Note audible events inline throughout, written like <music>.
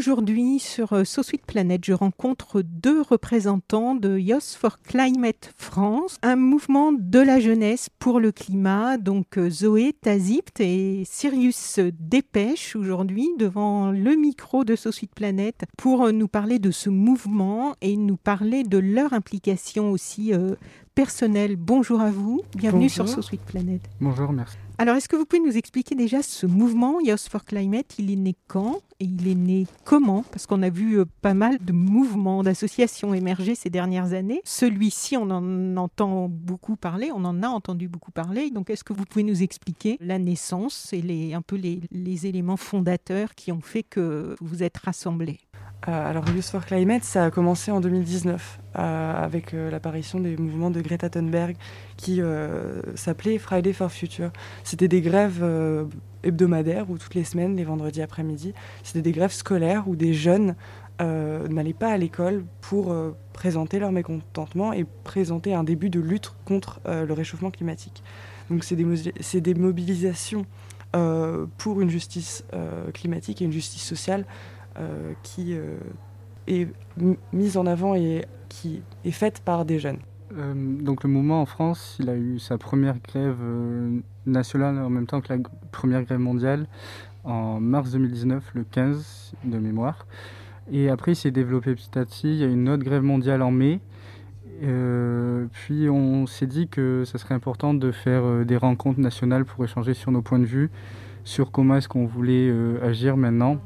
Aujourd'hui, sur euh, So Sweet Planet, je rencontre deux représentants de Youth for Climate France, un mouvement de la jeunesse pour le climat. Donc euh, Zoé Tazipt et Sirius Dépêche aujourd'hui devant le micro de So Sweet Planet pour euh, nous parler de ce mouvement et nous parler de leur implication aussi personnelle. Bonjour à vous, bienvenue Bonjour. sur So Sweet Planet. Bonjour, merci. Alors, est-ce que vous pouvez nous expliquer déjà ce mouvement Youth for Climate? Il est né quand et il est né comment? Parce qu'on a vu euh, pas mal de mouvements, d'associations émerger ces dernières années. Celui-ci, on en entend beaucoup parler, on en a entendu beaucoup parler. Donc, est-ce que vous pouvez nous expliquer la naissance et les, un peu les, éléments fondateurs qui ont fait que vous vous êtes rassemblés? Euh, alors, Youth for Climate, ça a commencé en 2019 avec euh, l'apparition des mouvements de Greta Thunberg qui euh, s'appelait Friday for Future. C'était des grèves euh, hebdomadaires ou toutes les semaines, les vendredis après-midi. C'était des grèves scolaires où des jeunes euh, n'allaient pas à l'école pour présenter leur mécontentement et présenter un début de lutte contre le réchauffement climatique. Donc, c'est des, mobilisations pour une justice climatique et une justice sociale qui est mise en avant et qui est faite par des jeunes. Euh, donc le mouvement en France, il a eu sa première grève euh, nationale en même temps que la première grève mondiale en mars 2019, le 15 de mémoire. Et après, il s'est développé petit à petit. Il y a eu une autre grève mondiale en mai. Euh, puis on s'est dit que ça serait important de faire des rencontres nationales pour échanger sur nos points de vue, sur comment est-ce qu'on voulait agir maintenant.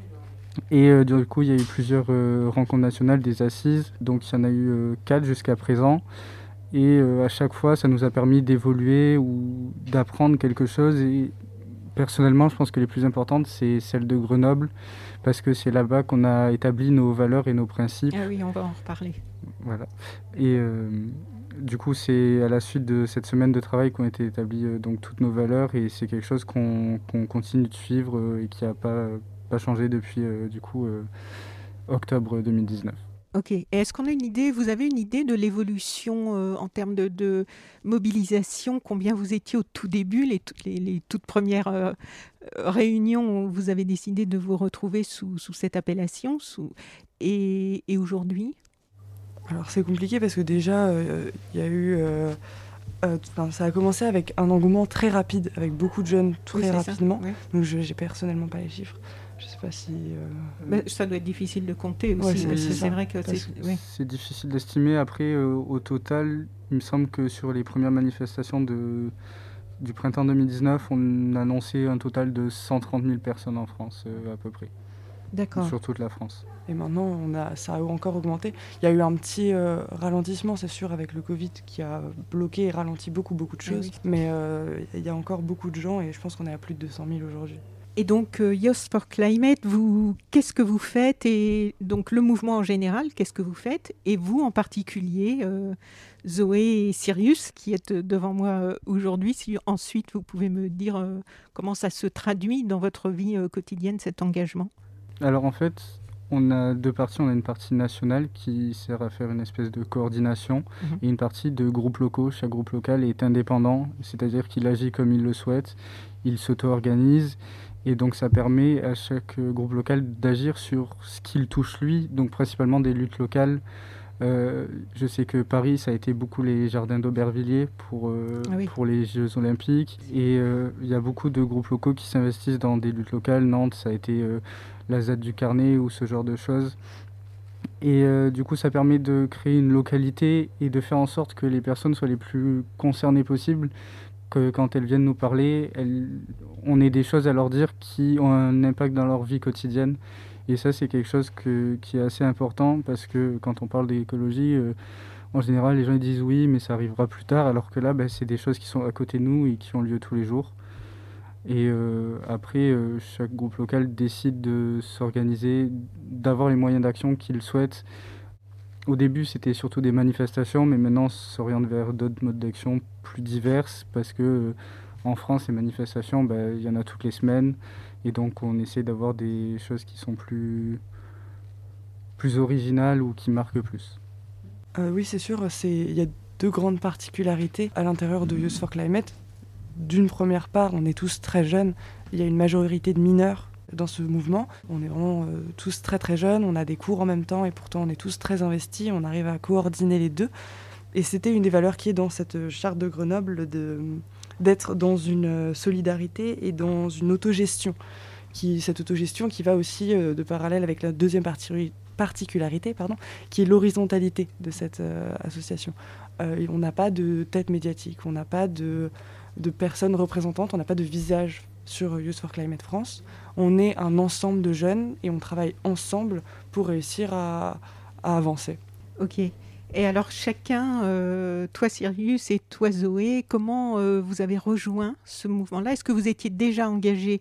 Et euh, du coup, il y a eu plusieurs euh, rencontres nationales, des assises. Donc il y en a eu euh, quatre jusqu'à présent. Et à chaque fois, ça nous a permis d'évoluer ou d'apprendre quelque chose. Et personnellement, je pense que les plus importantes, c'est celle de Grenoble, parce que c'est là-bas qu'on a établi nos valeurs et nos principes. Ah oui, on va en reparler. Voilà. Et du coup, c'est à la suite de cette semaine de travail qu'ont été établies euh, donc toutes nos valeurs, et c'est quelque chose qu'on continue de suivre euh, et qui n'a pas, pas changé depuis euh, du coup euh, octobre 2019. Ok. Et est-ce qu'on a une idée, vous avez une idée de l'évolution euh, en termes de, de mobilisation Combien vous étiez au tout début, les, toutes les, les toutes premières euh, réunions où vous avez décidé de vous retrouver sous, sous cette appellation sous, Et, et aujourd'hui? Alors c'est compliqué parce que déjà, euh, il y a eu... euh, euh, ça a commencé avec un engouement très rapide, avec beaucoup de jeunes très Oui, ça, rapidement. ouais. Donc je n'ai personnellement pas les chiffres. Je sais pas si... euh, Bah, Ça doit être difficile de compter aussi. Ouais, c'est- vrai que c'est. difficile d'estimer. Après, euh, au total, il me semble que sur les premières manifestations de, du printemps 2019, on a annoncé un total de 130 000 personnes en France, euh, à peu près, D'accord. sur toute la France. Et maintenant, on a, ça a encore augmenté. Il y a eu un petit euh, ralentissement, c'est sûr, avec le Covid qui a bloqué et ralenti beaucoup, beaucoup de choses. oui. Mais euh, il y a encore beaucoup de gens et je pense qu'on est à plus de 200 000 aujourd'hui. Et donc, euh, Youth for Climate, vous, qu'est-ce que vous faites Et donc, le mouvement en général, qu'est-ce que vous faites Et vous en particulier, euh, Zoé et Sirius, qui êtes devant moi euh, aujourd'hui, si ensuite vous pouvez me dire euh, comment ça se traduit dans votre vie euh, quotidienne, cet engagement? Alors en fait, on a deux parties. On a une partie nationale qui sert à faire une espèce de coordination Mhm. et une partie de groupes locaux. Chaque groupe local est indépendant, c'est-à-dire qu'il agit comme il le souhaite, il s'auto-organise et donc ça permet à chaque euh, groupe local d'agir sur ce qu'il touche lui, donc principalement des luttes locales. Euh, je sais que Paris, ça a été beaucoup les jardins d'Aubervilliers pour, euh, Ah oui. pour les Jeux Olympiques. Et euh, il y a beaucoup de groupes locaux qui s'investissent dans des luttes locales. Nantes, ça a été la Z du Carnet ou ce genre de choses. Et du coup, ça permet de créer une localité et de faire en sorte que les personnes soient les plus concernées possibles, que quand elles viennent nous parler, on ait des choses à leur dire qui ont un impact dans leur vie quotidienne. Et ça, c'est quelque chose qui est assez important parce que quand on parle d'écologie, euh, en général, les gens disent oui, mais ça arrivera plus tard, alors que là, ben, c'est des choses qui sont à côté de nous et qui ont lieu tous les jours. Et après, chaque groupe local décide de s'organiser, d'avoir les moyens d'action qu'il souhaite. Au début, c'était surtout des manifestations, mais maintenant, on s'oriente vers d'autres modes d'action plus diverses parce que en France, les manifestations, bah, il y en a toutes les semaines. Et donc, on essaie d'avoir des choses qui sont plus, plus originales ou qui marquent plus. Euh, oui, c'est sûr. Il y a deux grandes particularités à l'intérieur de Youth for Climate. D'une première part, on est tous très jeunes. Il y a une majorité de mineurs dans ce mouvement. On est vraiment euh, tous très très jeunes, on a des cours en même temps et pourtant on est tous très investis, on arrive à coordonner les deux. Et c'était une des valeurs qui est dans cette charte de Grenoble de, d'être dans une solidarité et dans une autogestion. Qui, cette autogestion qui va aussi euh, de parallèle avec la deuxième particularité, pardon, qui est l'horizontalité de cette euh, association. on n'a pas de tête médiatique, on n'a pas de, de personnes représentantes, on n'a pas de visage sur Youth for Climate France. On est un ensemble de jeunes et on travaille ensemble pour réussir à, avancer. Ok. Et alors chacun, euh, toi Sirius et toi Zoé, comment euh, vous avez rejoint ce mouvement-là? Est-ce que vous étiez déjà engagé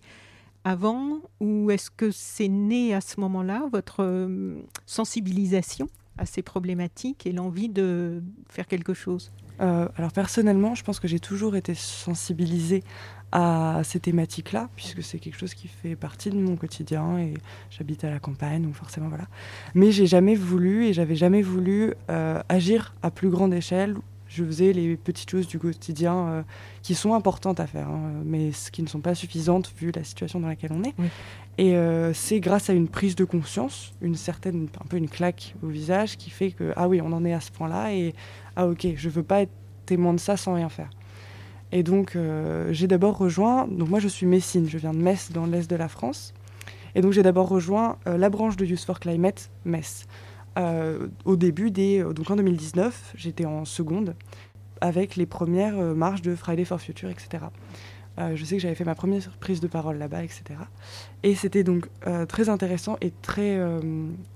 avant ou est-ce que c'est né à ce moment-là, votre euh, sensibilisation à ces problématiques et l'envie de faire quelque chose? Alors personnellement, je pense que j'ai toujours été sensibilisée à ces thématiques-là, puisque c'est quelque chose qui fait partie de mon quotidien et j'habite à la campagne, donc forcément voilà. Mais j'ai jamais voulu et j'avais jamais voulu euh, agir à plus grande échelle. Je faisais les petites choses du quotidien euh, qui sont importantes à faire, hein, mais qui ne sont pas suffisantes vu la situation dans laquelle on est. Et euh, c'est grâce à une prise de conscience, une certaine, un peu une claque au visage qui fait que ah oui, on en est à ce point-là et ah ok, je veux pas être témoin de ça sans rien faire. Et donc, euh, j'ai d'abord rejoint, donc moi je suis Messine, je viens de Metz dans l'est de la France. Et donc, j'ai d'abord rejoint la branche de Youth for Climate, Metz. Euh, au début des. Donc en 2019, j'étais en seconde avec les premières marches de Friday for Future, etc. je sais que j'avais fait ma première prise de parole là-bas, etc. Et c'était donc très intéressant et très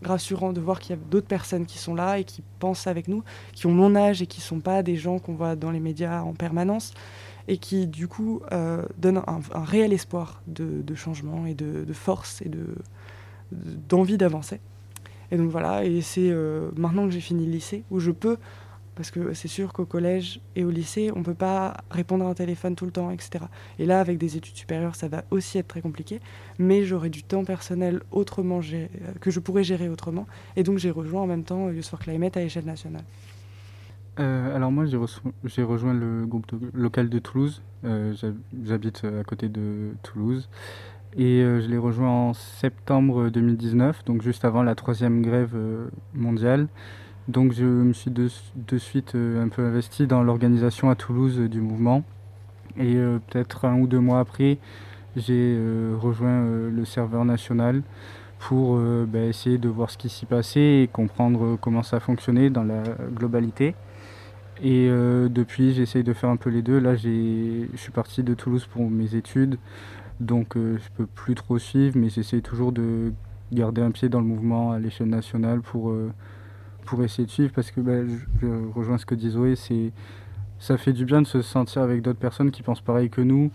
rassurant de voir qu'il y a d'autres personnes qui sont là et qui pensent avec nous, qui ont mon âge et qui ne sont pas des gens qu'on voit dans les médias en permanence, et qui du coup euh, donne un, réel espoir de, changement et de, force et d'envie d'avancer. Et donc voilà, et c'est euh, maintenant que j'ai fini le lycée où je peux, parce que c'est sûr qu'au collège et au lycée, on ne peut pas répondre à un téléphone tout le temps, etc. Et là, avec des études supérieures, ça va aussi être très compliqué, mais j'aurai du temps personnel autrement que je pourrais gérer autrement. Et donc j'ai rejoint en même temps Youth for Climate à échelle nationale. Euh, alors moi j'ai rejoint le groupe local de Toulouse. Euh, j'habite à côté de Toulouse. Et euh, je l'ai rejoint en septembre 2019, donc juste avant la troisième grève mondiale. Donc je me suis de, suite un peu investi dans l'organisation à Toulouse du mouvement. Et peut-être un ou deux mois après, j'ai rejoint le serveur national pour bah, essayer de voir ce qui s'y passait et comprendre comment ça fonctionnait dans la globalité. Et euh, depuis, j'essaye de faire un peu les deux. Là, je suis parti de Toulouse pour mes études, donc euh, je peux plus trop suivre, mais j'essaye toujours de garder un pied dans le mouvement à l'échelle nationale pour, euh, pour essayer de suivre, parce que bah, je, rejoins ce que dit Zoé, c'est, ça fait du bien de se sentir avec d'autres personnes qui pensent pareil que nous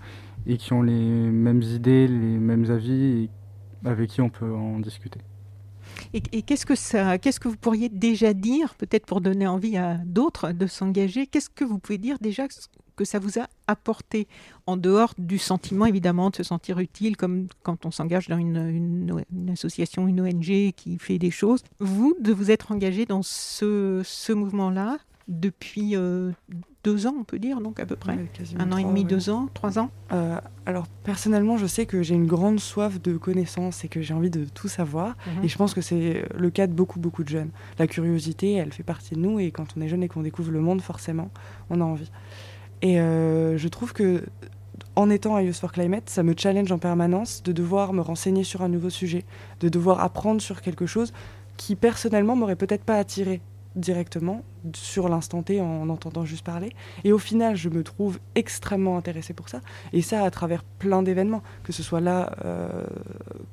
et qui ont les mêmes idées, les mêmes avis, et avec qui on peut en discuter. Et, qu'est-ce que ça, qu'est-ce que vous pourriez déjà dire, peut-être pour donner envie à d'autres de s'engager Qu'est-ce que vous pouvez dire déjà que ça vous a apporté en dehors du sentiment évidemment de se sentir utile, comme quand on s'engage dans une, association, une ONG qui fait des choses. Vous, de vous être engagé dans ce, ce mouvement-là, depuis euh, deux ans, on peut dire, donc à peu près. un an et demi, deux ans, trois ans euh, Alors, personnellement, je sais que j'ai une grande soif de connaissances et que j'ai envie de tout savoir. Mhm. Et je pense que c'est le cas de beaucoup, beaucoup de jeunes. La curiosité, elle fait partie de nous. Et quand on est jeune et qu'on découvre le monde, forcément, on a envie. Et euh, je trouve que en étant à Youth for Climate, ça me challenge en permanence de devoir me renseigner sur un nouveau sujet, de devoir apprendre sur quelque chose qui personnellement m'aurait peut-être pas attiré directement sur l'instant T en entendant juste parler. Et au final, je me trouve extrêmement intéressée pour ça. Et ça à travers plein d'événements, que ce soit là, euh,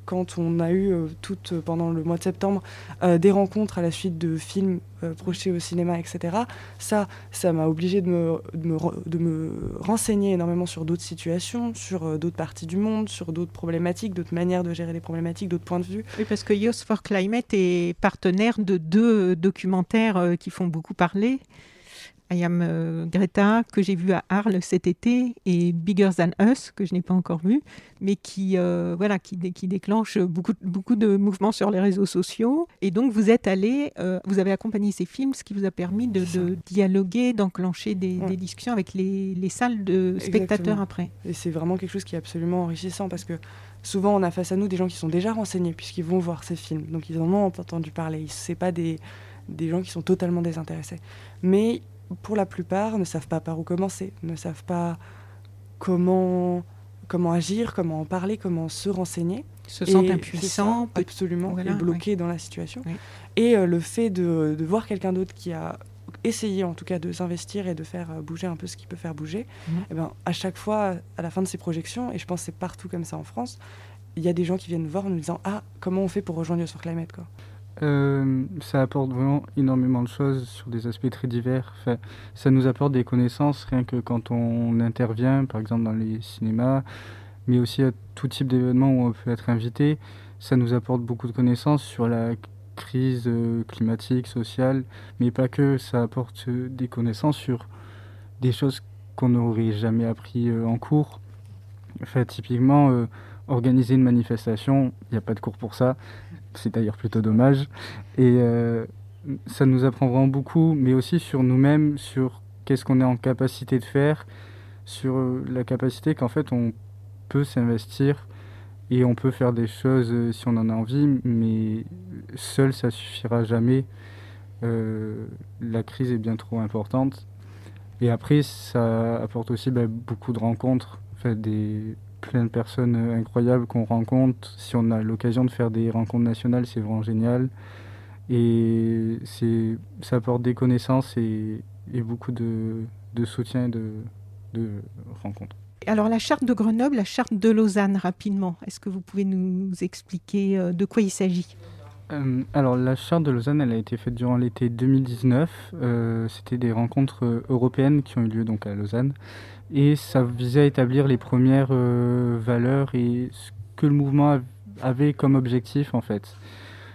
quand on a eu euh, toutes euh, pendant le mois de septembre euh, des rencontres à la suite de films projetés au cinéma, etc. Ça, ça m'a obligé de me, de, me, de me, renseigner énormément sur d'autres situations, sur d'autres parties du monde, sur d'autres problématiques, d'autres manières de gérer les problématiques, d'autres points de vue. Oui, parce que Youth for Climate est partenaire de deux documentaires qui font beaucoup parler. I Am euh, Greta, que j'ai vu à Arles cet été, et Bigger Than Us, que je n'ai pas encore vu, mais qui, euh, voilà, qui, qui, déclenche beaucoup, beaucoup de mouvements sur les réseaux sociaux. Et donc, vous êtes allé, euh, vous avez accompagné ces films, ce qui vous a permis de, dialoguer, d'enclencher des, discussions avec les, les salles de spectateurs après. Et c'est vraiment quelque chose qui est absolument enrichissant parce que souvent, on a face à nous des gens qui sont déjà renseignés puisqu'ils vont voir ces films. Donc, ils en ont entendu parler. Ce pas des, des gens qui sont totalement désintéressés. Mais pour la plupart, ne savent pas par où commencer, ne savent pas comment, comment agir, comment en parler, comment se renseigner. Se sentent impuissants. absolument, et bloqués dans la situation. Et euh, le fait de, de voir quelqu'un d'autre qui a essayé en tout cas de s'investir et de faire euh, bouger un peu ce qui peut faire bouger, mhm. et eh ben, à chaque fois, à la fin de ces projections, et je pense que c'est partout comme ça en France, il y a des gens qui viennent voir en nous disant Ah, comment on fait pour rejoindre sur Climate quoi? Euh, ça apporte vraiment énormément de choses sur des aspects très divers. Ça nous apporte des connaissances rien que quand on intervient, par exemple dans les cinémas, mais aussi à tout type d'événements où on peut être invité. Ça nous apporte beaucoup de connaissances sur la crise euh, climatique, sociale, mais pas que. Ça apporte euh, des connaissances sur des choses qu'on n'aurait jamais appris en cours. Typiquement, organiser une manifestation, il n'y a pas de cours pour ça. C'est d'ailleurs plutôt dommage. Et euh, ça nous apprend vraiment beaucoup, mais aussi sur nous-mêmes, sur qu'est-ce qu'on est en capacité de faire, sur euh, la capacité qu'en fait on peut s'investir et on peut faire des choses euh, si on en a envie, mais seul ça suffira jamais. la crise est bien trop importante. Et après, ça apporte aussi bah, beaucoup de rencontres, fait, des, plein de personnes euh, incroyables qu'on rencontre. Si on a l'occasion de faire des rencontres nationales, c'est vraiment génial. Et c'est, ça apporte des connaissances et, beaucoup de, soutien et de, rencontres. Alors la charte de Grenoble, la charte de Lausanne, rapidement, est-ce que vous pouvez nous expliquer euh, de quoi il s'agit? Euh, alors la charte de Lausanne, elle a été faite durant l'été 2019. C'était des rencontres européennes qui ont eu lieu donc à Lausanne et ça visait à établir les premières euh, valeurs et ce que le mouvement avait comme objectif en fait.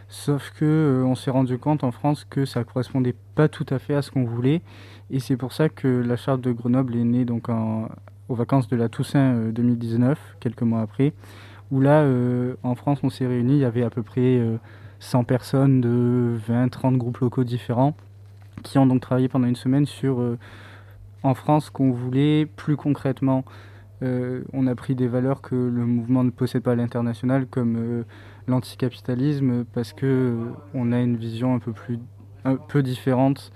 Sauf que euh, on s'est rendu compte en France que ça correspondait pas tout à fait à ce qu'on voulait et c'est pour ça que la charte de Grenoble est née donc en, aux vacances de la Toussaint 2019, euh, quelques mois après, où là en France on s'est réunis, il y avait à peu près 100 personnes de 20-30 groupes locaux différents qui ont donc travaillé pendant une semaine sur en France qu'on voulait plus concrètement. Euh, on a pris des valeurs que le mouvement ne possède pas à l'international, comme euh, l'anticapitalisme, parce que euh, on a une vision un peu plus, un peu différente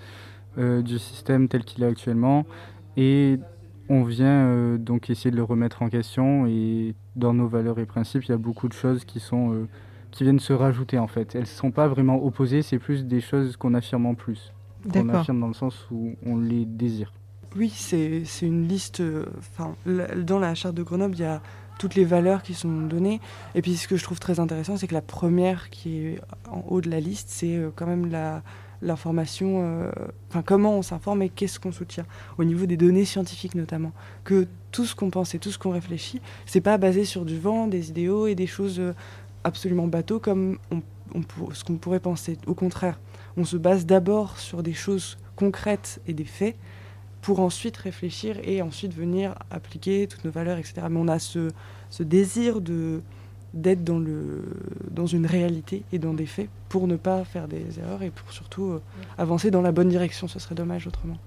du système tel qu'il est actuellement, et on vient donc essayer de le remettre en question. Et dans nos valeurs et principes, il y a beaucoup de choses qui sont qui viennent se rajouter en fait. Elles ne sont pas vraiment opposées, c'est plus des choses qu'on affirme en plus. Qu'on affirme dans le sens où on les désire. Oui, c'est une liste. Enfin, dans la charte de Grenoble, il y a toutes les valeurs qui sont données. Et puis, ce que je trouve très intéressant, c'est que la première qui est en haut de la liste, c'est euh, quand même la l'information, euh, enfin comment on s'informe et qu'est-ce qu'on soutient au niveau des données scientifiques notamment. Que tout ce qu'on pense et tout ce qu'on réfléchit, c'est pas basé sur du vent, des idéaux et des choses euh, absolument bateaux comme on, ce qu'on pourrait penser. Au contraire, on se base d'abord sur des choses concrètes et des faits pour ensuite réfléchir et ensuite venir appliquer toutes nos valeurs, etc. Mais on a ce, ce désir de d'être dans, le, dans une réalité et dans des faits pour ne pas faire des erreurs et pour surtout euh, avancer dans la bonne direction. Ce serait dommage autrement.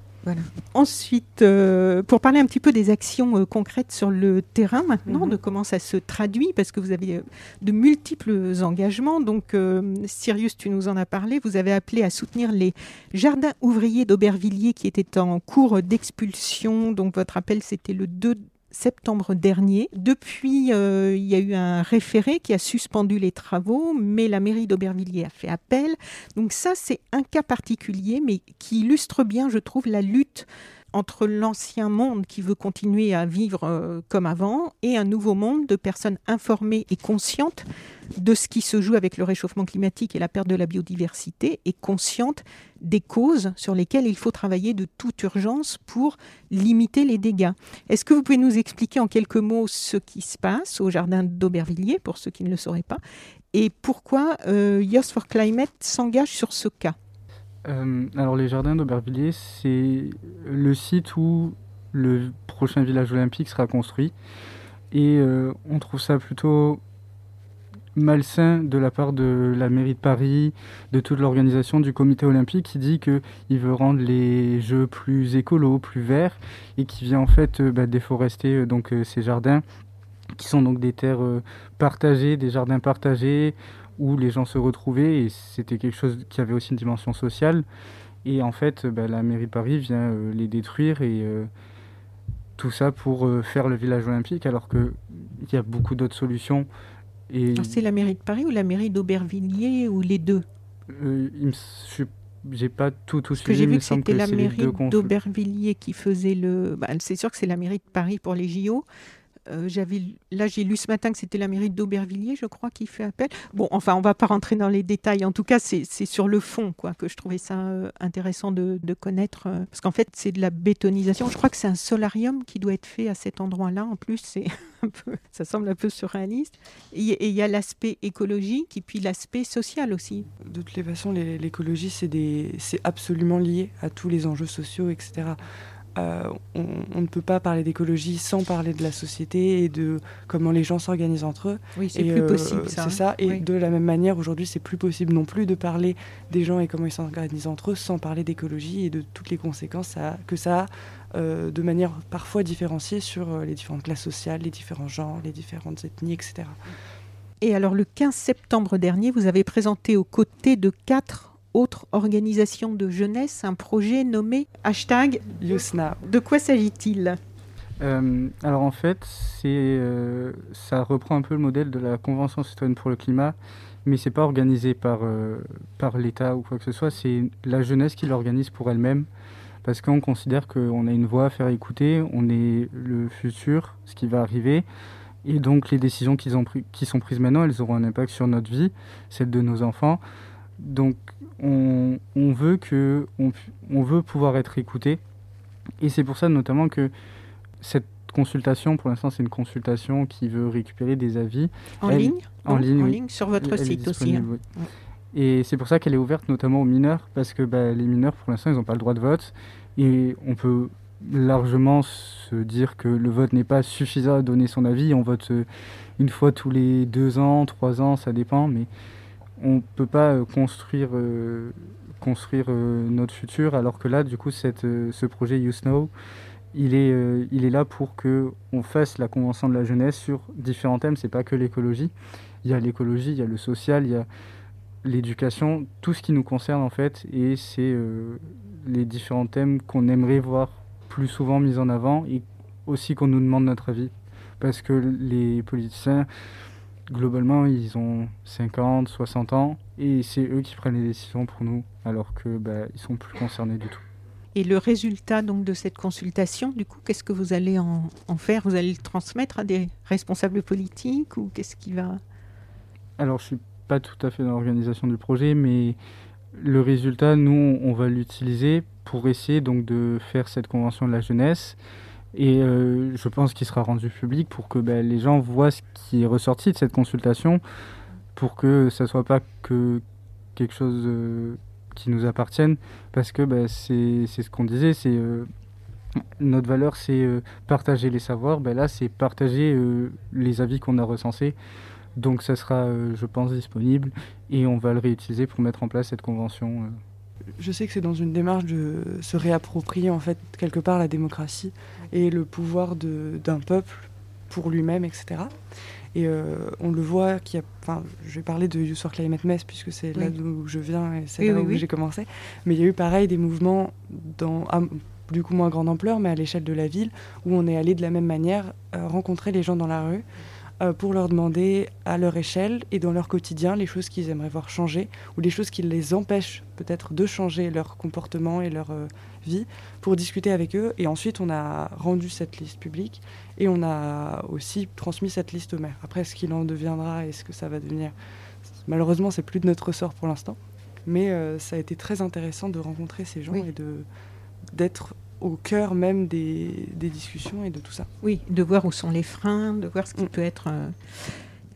Ensuite, euh, pour parler un petit peu des actions euh, concrètes sur le terrain maintenant, mhm. de comment ça se traduit, parce que vous avez euh, de multiples engagements. Donc, Sirius, tu nous en as parlé. Vous avez appelé à soutenir les jardins ouvriers d'Aubervilliers qui étaient en cours d'expulsion. Donc, votre appel, c'était le 2 septembre dernier. Depuis, euh, il y a eu un référé qui a suspendu les travaux, mais la mairie d'Aubervilliers a fait appel. Donc ça, c'est un cas particulier, mais qui illustre bien, je trouve, la lutte entre l'ancien monde qui veut continuer à vivre euh, comme avant et un nouveau monde de personnes informées et conscientes de ce qui se joue avec le réchauffement climatique et la perte de la biodiversité et conscientes des causes sur lesquelles il faut travailler de toute urgence pour limiter les dégâts. Est-ce que vous pouvez nous expliquer en quelques mots ce qui se passe au jardin d'Aubervilliers, pour ceux qui ne le sauraient pas, et pourquoi euh, for Climate s'engage sur ce cas? Euh, Alors les jardins d'Aubervilliers, c'est le site où le prochain village olympique sera construit. Et euh, on trouve ça plutôt malsain de la part de la mairie de Paris, de toute l'organisation du comité olympique qui dit qu'il veut rendre les jeux plus écolos, plus verts et qui vient en fait euh, bah, déforester donc ces jardins qui sont donc des terres partagées, des jardins partagés où les gens se retrouvaient et c'était quelque chose qui avait aussi une dimension sociale et en fait bah, la mairie de Paris vient les détruire et tout ça pour faire le village olympique alors qu'il y a beaucoup d'autres solutions c'est la mairie de Paris ou la mairie d'Aubervilliers ou les deux? Euh, J'ai pas tout, tout suivi. j'ai vu que c'était la mairie d'Aubervilliers qui faisait le. Bah, c'est sûr que c'est la mairie de Paris pour les JO. Euh, j'avais, là, j'ai lu ce matin que c'était la mairie d'Aubervilliers, je crois, qui fait appel. Bon, enfin, on va pas rentrer dans les détails. En tout cas, c'est, sur le fond, quoi, que je trouvais ça euh, intéressant de, connaître, euh, parce qu'en fait, c'est de la bétonisation. Je crois que c'est un solarium qui doit être fait à cet endroit-là. En plus, <laughs> ça semble un peu surréaliste. Et il y a l'aspect écologique et puis l'aspect social aussi. De toutes les façons, l'écologie, c'est absolument lié à tous les enjeux sociaux, etc. Euh, on, ne peut pas parler d'écologie sans parler de la société et de comment les gens s'organisent entre eux. Oui, c'est plus euh, possible. C'est ça. Et de la même manière, aujourd'hui, c'est plus possible non plus de parler des gens et comment ils s'organisent entre eux sans parler d'écologie et de toutes les conséquences que ça a euh, de manière parfois différenciée sur les différentes classes sociales, les différents genres, les différentes ethnies, etc. Et alors, le 15 septembre dernier, vous avez présenté aux côtés de quatre autre organisation de jeunesse un projet nommé hashtag YouthNow. De quoi s'agit-il? Euh, alors en fait, c'est, euh, ça reprend un peu le modèle de la Convention citoyenne pour le climat, mais c'est pas organisé par, euh, par l'État ou quoi que ce soit, c'est la jeunesse qui l'organise pour elle-même, parce qu'on considère qu'on a une voix à faire écouter, on est le futur, ce qui va arriver, et donc les décisions qu'ils ont qui sont prises maintenant, elles auront un impact sur notre vie, celle de nos enfants. Donc on, veut que on, veut pouvoir être écouté et c'est pour ça notamment que cette consultation, pour l'instant c'est une consultation qui veut récupérer des avis. En ligne En ligne, en ligne sur votre site aussi. Hein. Et c'est pour ça qu'elle est ouverte notamment aux mineurs, parce que bah, les mineurs pour l'instant ils n'ont pas le droit de vote et on peut largement se dire que le vote n'est pas suffisant à donner son avis. On vote euh, une fois tous les deux ans, trois ans, ça dépend, mais on ne peut pas euh, construire, euh, construire euh, notre futur, alors que là, du coup, cette, ce projet You Snow, il est, il est là pour que on fasse la convention de la jeunesse sur différents thèmes. C'est pas que l'écologie. Il y a l'écologie, il y a le social, il y a l'éducation, tout ce qui nous concerne en fait, et c'est les différents thèmes qu'on aimerait voir plus souvent mis en avant et aussi qu'on nous demande notre avis, parce que les politiciens globalement, ils ont 50, 60 ans et c'est eux qui prennent les décisions pour nous, alors que bah, ils sont plus concernés du tout. Et le résultat donc de cette consultation, du coup, qu'est-ce que vous allez en, faire? Vous allez le transmettre à des responsables politiques ou qu'est-ce qui va? Alors, je suis pas tout à fait dans l'organisation du projet, mais le résultat, nous, on va l'utiliser pour essayer donc de faire cette convention de la jeunesse et euh, je pense qu'il sera rendu public pour que ben, les gens voient ce qui est ressorti de cette consultation, pour que ça soit pas que quelque chose euh, qui nous appartienne, parce que ben, c'est ce qu'on disait, c'est euh, notre valeur, c'est partager les savoirs. Ben là, c'est partager les avis qu'on a recensés. Donc ça sera, je pense, disponible et on va le réutiliser pour mettre en place cette convention je sais que c'est dans une démarche de se réapproprier en fait quelque part la démocratie et le pouvoir d'un peuple pour lui-même, etc. Et euh, on le voit, qui a, enfin, je vais parler de Youth for Climate Mess puisque c'est là d'où je viens et c'est là où j'ai commencé. Mais il y a eu pareil des mouvements dans, du coup moins grande ampleur, mais à l'échelle de la ville, où on est allé de la même manière euh, rencontrer les gens dans la rue, pour leur demander à leur échelle et dans leur quotidien les choses qu'ils aimeraient voir changer ou les choses qui les empêchent peut-être de changer leur comportement et leur euh, vie pour discuter avec eux. Et ensuite, on a rendu cette liste publique et on a aussi transmis cette liste au maire. Après, ce qu'il en deviendra et ce que ça va devenir, malheureusement, c'est plus de notre ressort pour l'instant. Mais euh, ça a été très intéressant de rencontrer ces gens et de d'être au cœur même des, discussions et de tout ça. Oui, de voir où sont les freins, de voir ce qui mm. peut être... Euh,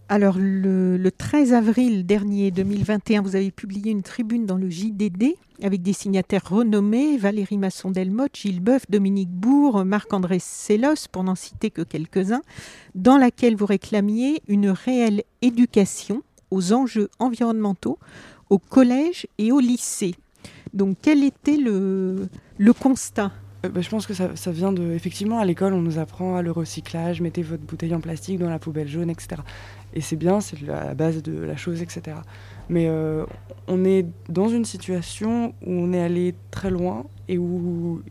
alors, le, 13 avril dernier 2021, vous avez publié une tribune dans le JDD avec des signataires renommés Valérie Masson-Delmotte, Gilles Boeuf, Dominique Bourg, Marc-André Sellos, pour n'en citer que quelques-uns, dans laquelle vous réclamiez une réelle éducation aux enjeux environnementaux au collège et au lycée. Donc, quel était le, le constat euh, bah, je pense que ça, vient de. Effectivement, à l'école, on nous apprend le recyclage, mettez votre bouteille en plastique dans la poubelle jaune, etc. Et c'est bien, c'est la base de la chose, etc. Mais euh, on est dans une situation où on est allé très loin et où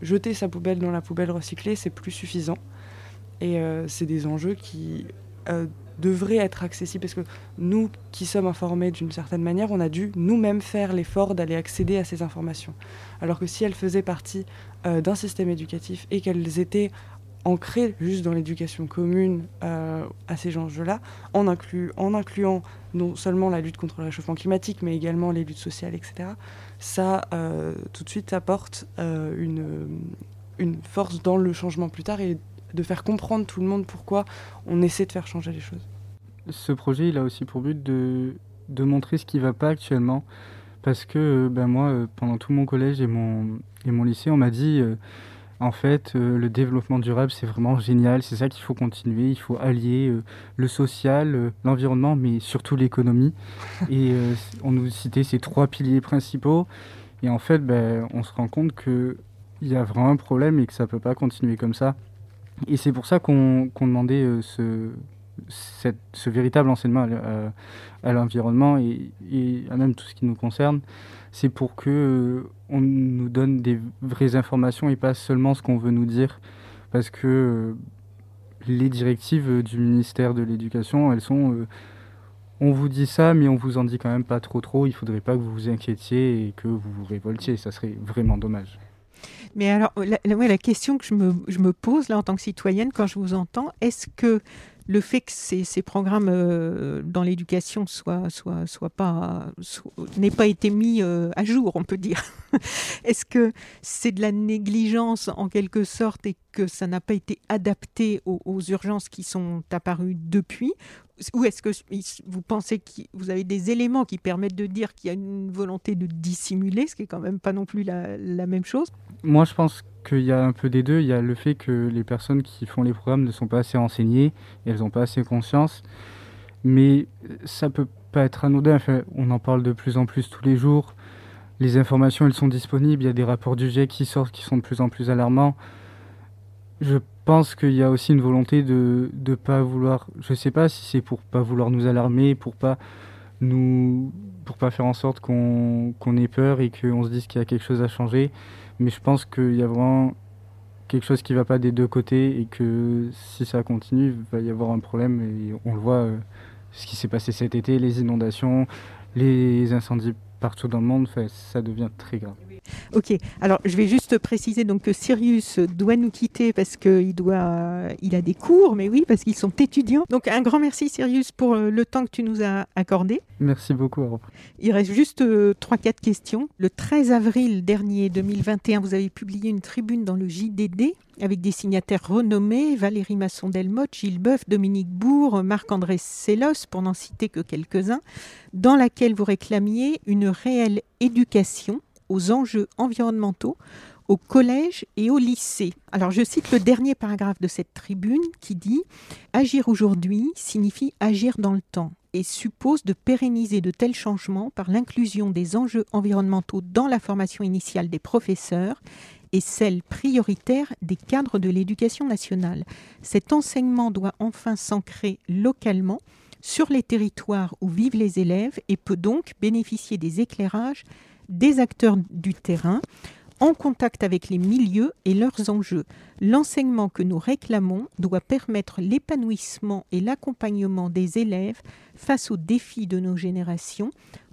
jeter sa poubelle dans la poubelle recyclée, c'est plus suffisant. Et euh, c'est des enjeux qui devrait être accessible parce que nous qui sommes informés d'une certaine manière, on a dû nous-mêmes faire l'effort d'aller accéder à ces informations. Alors que si elles faisaient partie euh, d'un système éducatif et qu'elles étaient ancrées juste dans l'éducation commune euh, à ces enjeux-là, en, en incluant non seulement la lutte contre le réchauffement climatique, mais également les luttes sociales, etc., ça euh, tout de suite apporte une, une force dans le changement plus tard et de faire comprendre tout le monde pourquoi on essaie de faire changer les choses. Ce projet, il a aussi pour but de, de montrer ce qui ne va pas actuellement. Parce que ben moi, euh, pendant tout mon collège et mon, et mon lycée, on m'a dit, euh, en fait, le développement durable, c'est vraiment génial, c'est ça qu'il faut continuer, il faut allier le social, l'environnement, mais surtout l'économie. <laughs> et on nous citait ces trois piliers principaux. Et en fait, ben, on se rend compte qu'il y a vraiment un problème et que ça ne peut pas continuer comme ça. Et c'est pour ça qu'on demandait euh, ce, véritable enseignement à, l'environnement et, à même tout ce qui nous concerne. C'est pour que euh, on nous donne des vraies informations et pas seulement ce qu'on veut nous dire. Parce que euh, les directives du ministère de l'Éducation, elles sont on vous dit ça, mais on vous en dit quand même pas trop trop. Il faudrait pas que vous vous inquiétiez et que vous vous révoltiez. Ça serait vraiment dommage. Mais alors, la, la, question que je me, pose là en tant que citoyenne quand je vous entends, est-ce que le fait que ces, programmes euh, dans l'éducation soient, soient, soient pas, n'aient pas été mis euh, à jour, on peut dire, <laughs> est-ce que c'est de la négligence en quelque sorte et que ça n'a pas été adapté aux urgences qui sont apparues depuis ou est-ce que vous pensez que vous avez des éléments qui permettent de dire qu'il y a une volonté de dissimuler, ce qui est quand même pas non plus la, même chose? Moi, je pense qu'il y a un peu des deux. Il y a le fait que les personnes qui font les programmes ne sont pas assez renseignées, elles n'ont pas assez conscience. Mais ça peut pas être anodin. on en parle de plus en plus tous les jours. Les informations, elles sont disponibles. Il y a des rapports du GIEC qui sortent qui sont de plus en plus alarmants. Je pense qu'il y a aussi une volonté de ne pas vouloir, je sais pas si c'est pour pas vouloir nous alarmer, pour pas nous pour pas faire en sorte qu'on ait peur et qu'on se dise qu'il y a quelque chose à changer. Mais je pense qu'il y a vraiment quelque chose qui va pas des deux côtés et que si ça continue, il va y avoir un problème. Et on le voit, euh, ce qui s'est passé cet été, les inondations, les incendies partout dans le monde, ça devient très grave. Ok, alors je vais juste préciser donc que Sirius doit nous quitter parce qu'il doit, il a des cours, mais oui, parce qu'ils sont étudiants. Donc un grand merci Sirius pour euh, le temps que tu nous as accordé. Merci beaucoup. Il reste juste 3-4 euh, questions. Le 13 avril dernier 2021, vous avez publié une tribune dans le JDD avec des signataires renommés, Valérie Masson-Delmotte, Gilles Boeuf, Dominique Bourg, Marc-André Sellos, pour n'en citer que quelques-uns, dans laquelle vous réclamiez une réelle éducation aux enjeux environnementaux au collège et au lycée. Alors je cite le dernier paragraphe de cette tribune qui dit ⁇ Agir aujourd'hui signifie agir dans le temps et suppose de pérenniser de tels changements par l'inclusion des enjeux environnementaux dans la formation initiale des professeurs et celle prioritaire des cadres de l'éducation nationale. Cet enseignement doit enfin s'ancrer localement sur les territoires où vivent les élèves et peut donc bénéficier des éclairages des acteurs du terrain en contact avec les milieux et leurs enjeux. L'enseignement que nous réclamons doit permettre l'épanouissement et l'accompagnement des élèves face aux défis de nos générations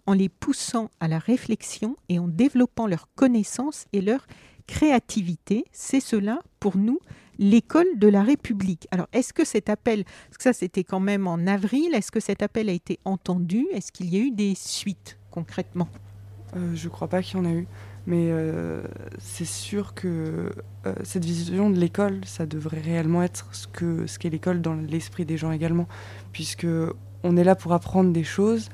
en les poussant à la réflexion et en développant leurs connaissances et leur créativité. C'est cela, pour nous, l'école de la République. Alors, est-ce que cet appel, parce que ça c'était quand même en avril, est-ce que cet appel a été entendu? Est-ce qu'il y a eu des suites concrètement? Je ne crois pas qu'il y en a eu. Mais euh, c'est sûr que euh, cette vision de l'école, ça devrait réellement être ce qu'est ce qu'est l'école dans l'esprit des gens également, puisque on est là pour apprendre des choses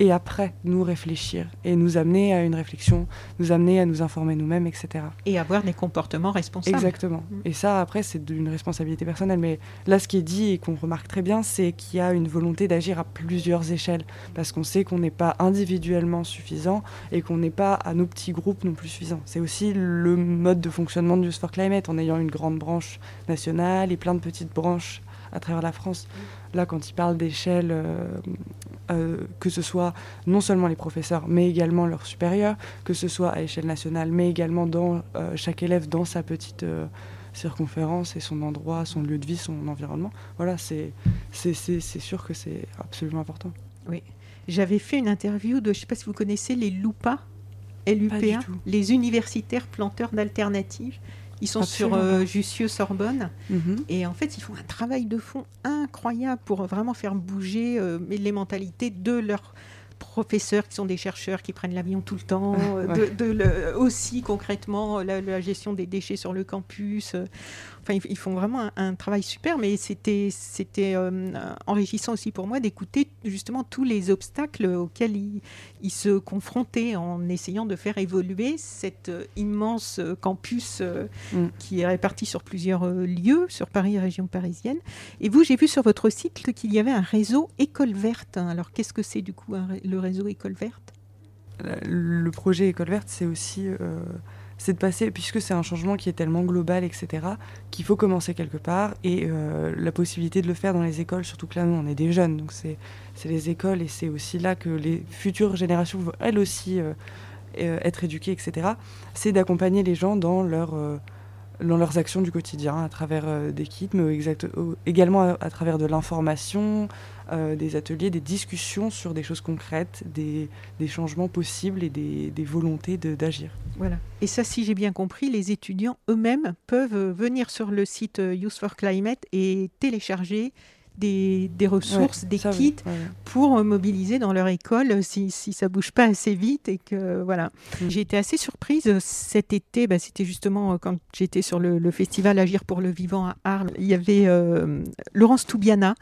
et après nous réfléchir et nous amener à une réflexion, nous amener à nous informer nous-mêmes, etc. Et avoir des comportements responsables. Exactement. Mm. Et ça, après, c'est d'une responsabilité personnelle. Mais là, ce qui est dit et qu'on remarque très bien, c'est qu'il y a une volonté d'agir à plusieurs échelles, parce qu'on sait qu'on n'est pas individuellement suffisant et qu'on n'est pas à nos petits groupes non plus suffisants. C'est aussi le mode de fonctionnement de Youth for Climate, en ayant une grande branche nationale et plein de petites branches à travers la France. Là, quand il parle d'échelle, euh, euh, que ce soit non seulement les professeurs, mais également leurs supérieurs, que ce soit à échelle nationale, mais également dans euh, chaque élève dans sa petite circonférence et son endroit, son lieu de vie, son environnement. Voilà, c'est sûr que c'est absolument important. Oui. J'avais fait une interview de, je ne sais pas si vous connaissez les LUPA, LUPA, les universitaires planteurs d'alternatives. Ils sont sur euh, Jussieu-Sorbonne. Mhm. Et en fait, ils font un travail de fond incroyable pour vraiment faire bouger euh, les mentalités de leurs professeurs qui sont des chercheurs qui prennent l'avion tout le temps, <laughs> euh, de, aussi concrètement la, gestion des déchets sur le campus. Enfin, ils, font vraiment un, travail super, mais c'était c'était euh, enrichissant aussi pour moi d'écouter justement tous les obstacles auxquels ils, se confrontaient en essayant de faire évoluer cet euh, immense campus euh, mm. qui est réparti sur plusieurs lieux, sur Paris région parisienne. Et vous, j'ai vu sur votre site qu'il y avait un réseau École Verte. Alors, qu'est-ce que c'est du coup le réseau École Verte? Le projet École Verte, c'est aussi c'est de passer, puisque c'est un changement qui est tellement global, etc., qu'il faut commencer quelque part, et euh, la possibilité de le faire dans les écoles, surtout que là, nous, on est des jeunes, donc c'est les écoles, et c'est aussi là que les futures générations vont elles aussi euh, euh, être éduquées, etc., c'est d'accompagner les gens dans leur dans leurs actions du quotidien, à travers des kits, mais également à, travers de l'information, des ateliers, des discussions sur des choses concrètes, des, changements possibles et des, volontés d'agir. Voilà. Et ça, si j'ai bien compris, les étudiants eux-mêmes peuvent venir sur le site euh, Youth for Climate et télécharger des, ressources, des kits pour euh, mobiliser dans leur école euh, si, si ça bouge pas assez vite et que voilà. Mm. J'ai été assez surprise cet été. Bah, C'était justement quand j'étais sur le, festival Agir pour le vivant à Arles. Il y avait Laurence Toubiana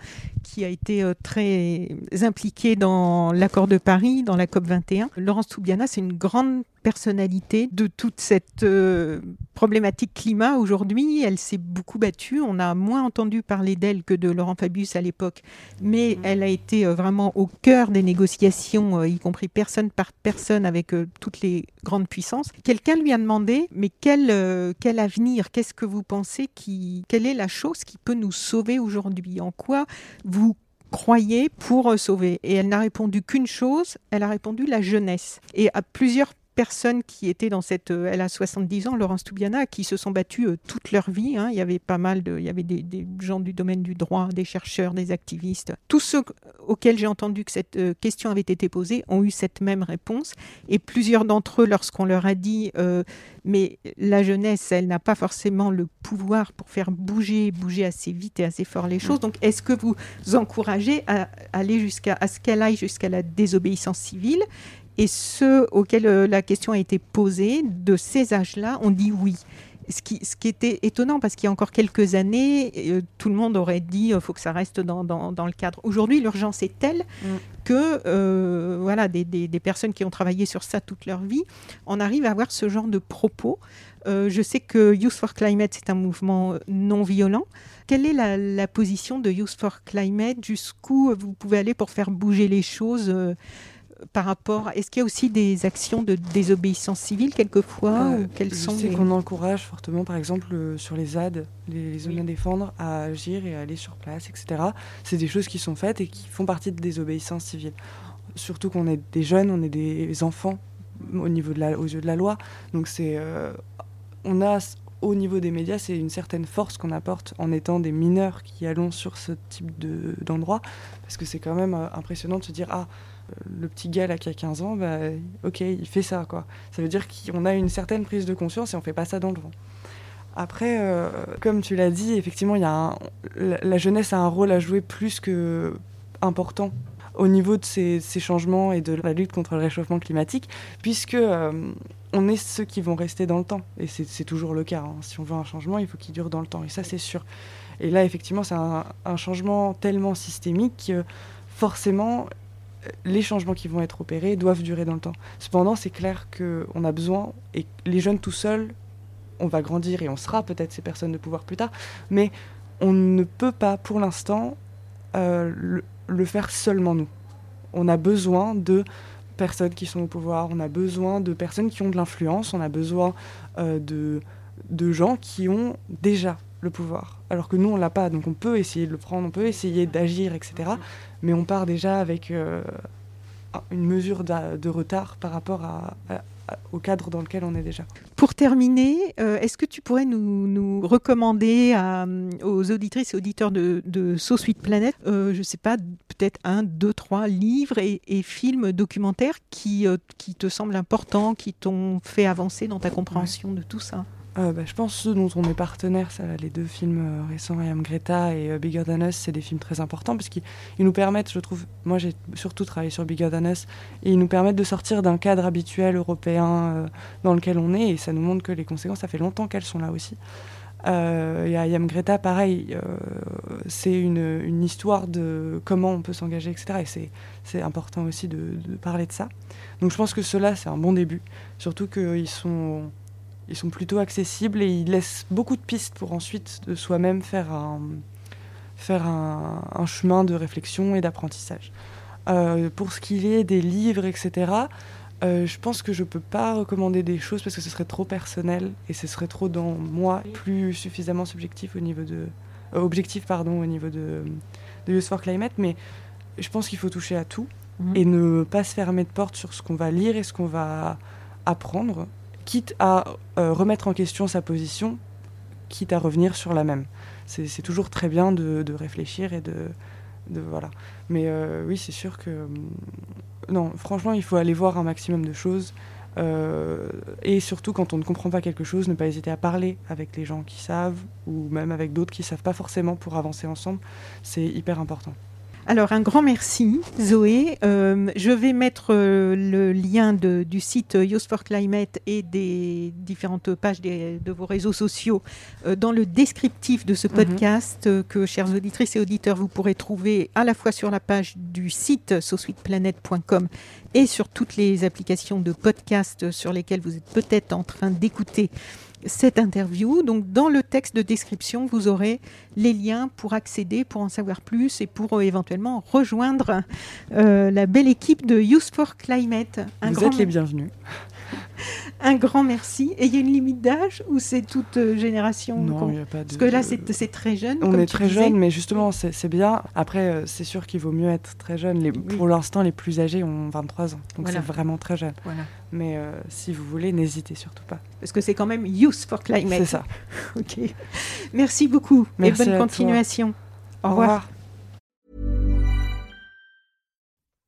qui a été très impliquée dans l'accord de Paris, dans la COP 21. Laurence Toubiana, c'est une grande personnalité de toute cette euh, problématique climat aujourd'hui. Elle s'est beaucoup battue. On a moins entendu parler d'elle que de Laurent Fabius à l'époque, mais mm. elle a été euh, vraiment au cœur des négociations, euh, y compris personne par personne avec toutes les grandes puissances. Quelqu'un lui a demandé, mais quel, quel avenir? Qu'est-ce que vous pensez qui, Quelle est la chose qui peut nous sauver aujourd'hui? En quoi vous croyez pour sauver? Et elle n'a répondu qu'une chose, elle a répondu la jeunesse. Et à plusieurs personnes qui étaient dans cette. Euh, elle a 70 ans, Laurence Toubiana, qui se sont battues euh, toute leur vie. Hein. Il y avait pas mal de. Il y avait des, gens du domaine du droit, des chercheurs, des activistes. Tous ceux auxquels j'ai entendu que cette euh, question avait été posée ont eu cette même réponse. Et plusieurs d'entre eux, lorsqu'on leur a dit Mais la jeunesse, elle n'a pas forcément le pouvoir pour faire bouger, bouger assez vite et assez fort les choses. Donc, est-ce que vous encouragez à aller jusqu'à à ce qu'elle aille jusqu'à la désobéissance civile? Et ceux auxquels euh, la question a été posée, de ces âges-là, on dit oui. Ce qui, ce qui, était étonnant parce qu'il y a encore quelques années, euh, tout le monde aurait dit il euh, faut que ça reste dans, dans, dans le cadre. Aujourd'hui, l'urgence est telle mm. que voilà, des, des, des, personnes qui ont travaillé sur ça toute leur vie on arrive à avoir ce genre de propos. je sais que Youth for Climate, c'est un mouvement non violent. Quelle est la, la position de Youth for Climate? Jusqu'où vous pouvez aller pour faire bouger les choses par rapport Est-ce qu'il y a aussi des actions de désobéissance civile quelquefois euh, Je sais qu'on encourage fortement, par exemple, euh, sur les ZAD, les, zones à défendre, à agir et à aller sur place, etc. C'est des choses qui sont faites et qui font partie de désobéissance civile. Surtout qu'on est des jeunes, on est des enfants au niveau de la, aux yeux de la loi. Donc c'est, on a au niveau des médias, c'est une certaine force qu'on apporte en étant des mineurs qui allons sur ce type d'endroit, parce que c'est quand même impressionnant de se dire ah le petit gars là qui a 15 ans, bah, ok, il fait ça quoi. Ça veut dire qu'on a une certaine prise de conscience et on fait pas ça dans le vent. Après, euh, comme tu l'as dit, effectivement, y a la, jeunesse a un rôle à jouer plus que important au niveau de ces, changements et de la lutte contre le réchauffement climatique, puisque euh, on est ceux qui vont rester dans le temps. Et c'est toujours le cas. Hein. Si on veut un changement, il faut qu'il dure dans le temps. Et ça, c'est sûr. Et là, effectivement, c'est un, un, changement tellement systémique que forcément, les changements qui vont être opérés doivent durer dans le temps. Cependant, c'est clair qu'on a besoin, et les jeunes tout seuls, on va grandir et on sera peut-être ces personnes de pouvoir plus tard, mais on ne peut pas pour l'instant euh, le, faire seulement nous. On a besoin de personnes qui sont au pouvoir, on a besoin de personnes qui ont de l'influence, on a besoin euh, de, de gens qui ont déjà le pouvoir. Alors que nous, on l'a pas, donc on peut essayer de le prendre, on peut essayer d'agir, etc. Mais on part déjà avec euh, une mesure de retard par rapport au cadre dans lequel on est déjà. Pour terminer, euh, est-ce que tu pourrais nous, recommander aux auditrices et auditeurs de, de So Sweet Planet, euh, je ne sais pas, peut-être un, deux, trois livres et, films documentaires qui, qui te semblent importants, qui t'ont fait avancer dans ta compréhension de tout ça? Euh, bah, je pense ceux dont on est partenaire, les deux films euh, récents, I Am Greta et euh, Bigger Than Us, c'est des films très importants parce qu'ils nous permettent, je trouve, moi j'ai surtout travaillé sur Bigger Than Us, et ils nous permettent de sortir d'un cadre habituel européen dans lequel on est et ça nous montre que les conséquences, ça fait longtemps qu'elles sont là aussi. et I Am Greta, pareil, c'est une, une, histoire de comment on peut s'engager, etc. Et c'est important aussi de, de parler de ça. Donc je pense que cela, c'est un bon début, surtout qu'ils sont ils sont plutôt accessibles et ils laissent beaucoup de pistes pour ensuite de soi-même faire un, faire un, chemin de réflexion et d'apprentissage. Euh, pour ce qui est des livres, etc., euh, je pense que je ne peux pas recommander des choses parce que ce serait trop personnel et ce serait trop dans moi, plus suffisamment subjectif au niveau de, euh, objectif pardon, au niveau de, de Youth for Climate. Mais je pense qu'il faut toucher à tout mhm. et ne pas se fermer de porte sur ce qu'on va lire et ce qu'on va apprendre quitte à euh, remettre en question sa position, quitte à revenir sur la même. C'est toujours très bien de, réfléchir et de, voilà. Mais euh, oui, c'est sûr que hum, non, franchement, il faut aller voir un maximum de choses. Euh, et surtout, quand on ne comprend pas quelque chose, ne pas hésiter à parler avec les gens qui savent ou même avec d'autres qui ne savent pas forcément pour avancer ensemble. C'est hyper important. Alors un grand merci Zoé. Euh, je vais mettre euh, le lien du site Youth for Climate et des différentes pages de vos réseaux sociaux euh, dans le descriptif de ce mhm. podcast que, chers auditrices et auditeurs, vous pourrez trouver à la fois sur la page du site sosweetplanet.com et sur toutes les applications de podcast sur lesquelles vous êtes peut-être en train d'écouter cette interview. Donc, dans le texte de description, vous aurez les liens pour accéder, pour en savoir plus et pour euh, éventuellement rejoindre euh, la belle équipe de Youth for Climate. vous êtes les bienvenus. <laughs> Un grand merci. Et il y a une limite d'âge ou c'est toute euh, génération Non, il n'y a pas de... Parce que là, c'est très jeune. On est très jeune, mais justement, c'est bien. Après, c'est sûr qu'il vaut mieux être très jeune. Les, Pour l'instant, les plus âgés ont 23 ans. Donc c'est vraiment très jeune. Voilà. Mais si vous voulez, n'hésitez surtout pas. Parce que c'est quand même Youth for Climate. C'est ça. <laughs> ok. Merci beaucoup. Merci et bonne continuation. Au revoir.